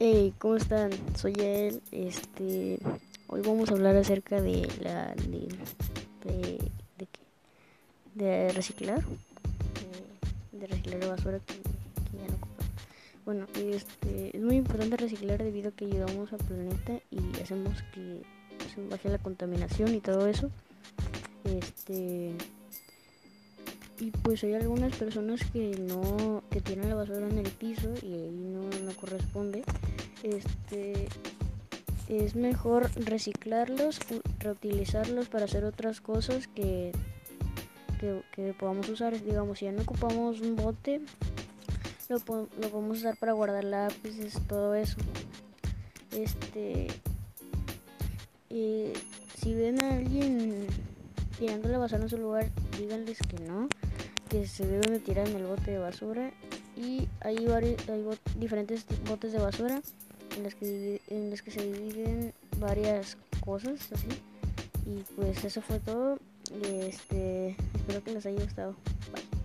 Hey, ¿cómo están? Soy él. Este, hoy vamos a hablar acerca de la de qué? de reciclar, de, reciclar la basura que, ya no ocupa. Bueno, este, es muy importante reciclar debido a que ayudamos al planeta y hacemos que pues, baje la contaminación y todo eso. Este y pues hay algunas personas que no que tienen la basura en el piso y ahí corresponde este es mejor reciclarlos reutilizarlos para hacer otras cosas que, que, podamos usar. Digamos si ya no ocupamos un bote lo, lo podemos usar para guardar lápices todo eso. Este si ven a alguien tirando la basura en su lugar díganles que no que se deben de tirar en el bote de basura y hay, varios, hay diferentes botes de basura en los, que, en los que se dividen varias cosas así. Y pues eso fue todo. Este espero que les haya gustado. Bye